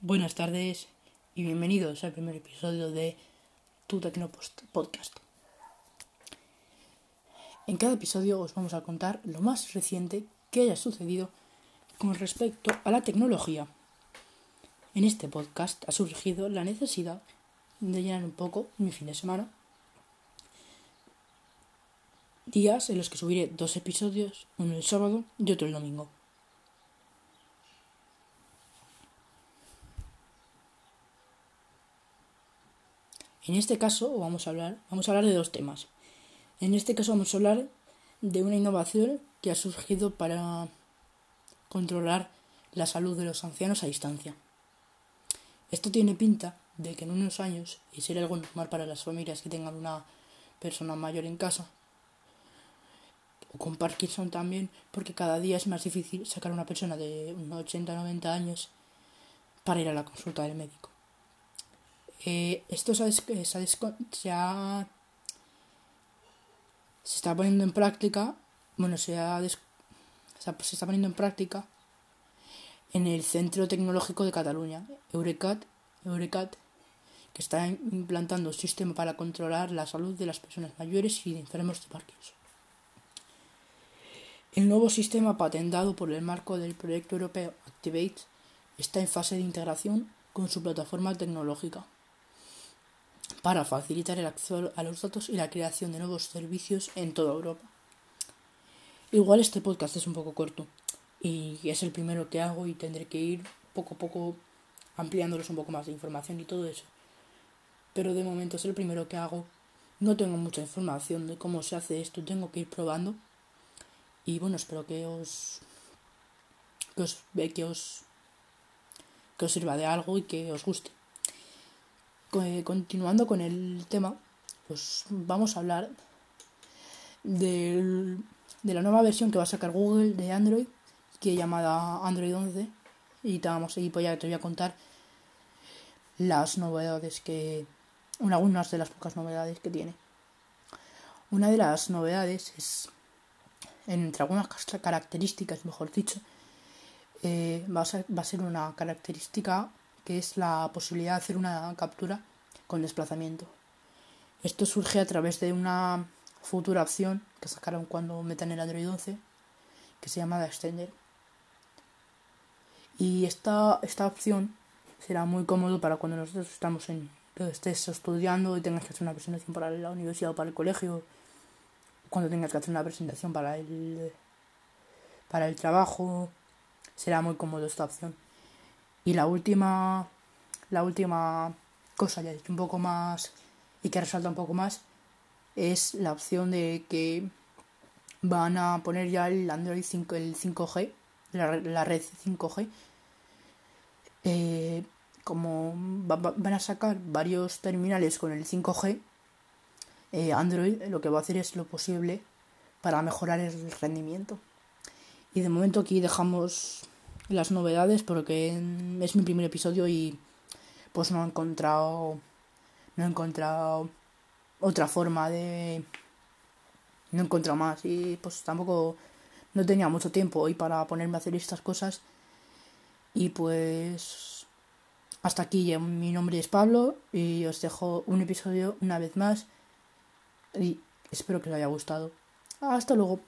Buenas tardes y bienvenidos al primer episodio de Tu Tecnopost Podcast. En cada episodio os vamos a contar lo más reciente que haya sucedido con respecto a la tecnología. En este podcast ha surgido la necesidad de llenar un poco mi fin de semana. Días en los que subiré dos episodios, uno el sábado y otro el domingo. En este caso vamos a hablar, de dos temas. En este caso vamos a hablar de una innovación que ha surgido para controlar la salud de los ancianos a distancia. Esto tiene pinta de que en unos años, y será algo normal para las familias que tengan una persona mayor en casa, o con Parkinson también, porque cada día es más difícil sacar a una persona de unos 80 90 años para ir a la consulta del médico. Eh, esto se, se, está poniendo en práctica, bueno, se, se, está poniendo en práctica en el Centro Tecnológico de Cataluña, Eurecat, Eurecat, que está implantando un sistema para controlar la salud de las personas mayores y de enfermos de Parkinson. El nuevo sistema patentado por el marco del proyecto europeo Activate está en fase de integración con su plataforma tecnológica para facilitar el acceso a los datos y la creación de nuevos servicios en toda Europa. Igual este podcast es un poco corto y es el primero que hago y tendré que ir poco a poco ampliándoles un poco más de información y todo eso. Pero de momento es el primero que hago. No tengo mucha información de cómo se hace esto, tengo que ir probando. Y bueno, espero que os que os, que os, que os sirva de algo y que os guste continuando con el tema, pues vamos a hablar de, de la nueva versión que va a sacar Google de Android, que llamada Android 11. Y te, y pues ya te voy a contar las novedades que. Algunas de las pocas novedades que tiene. Una de las novedades es, entre algunas características, mejor dicho, eh, va, a ser, va a ser una característica que es la posibilidad de hacer una captura con desplazamiento. Esto surge a través de una futura opción que sacaron cuando metan el Android 11 que se llama Extender. Y esta, esta opción será muy cómodo para cuando nosotros estamos en estés estudiando y tengas que hacer una presentación para la universidad o para el colegio, cuando tengas que hacer una presentación para el para el trabajo, será muy cómodo esta opción. Y la última, la última cosa ya un poco más y que resalta un poco más es la opción de que van a poner ya el Android 5, el 5G, la, red 5G. Eh, como van a sacar varios terminales con el 5G, eh, Android lo que va a hacer es lo posible para mejorar el rendimiento. Y de momento aquí dejamos las novedades porque es mi primer episodio y pues no he encontrado no he encontrado otra forma de no he encontrado más y pues tampoco no tenía mucho tiempo hoy para ponerme a hacer estas cosas. Y pues hasta aquí mi nombre es Pablo y os dejo un episodio una vez más y espero que os haya gustado. Hasta luego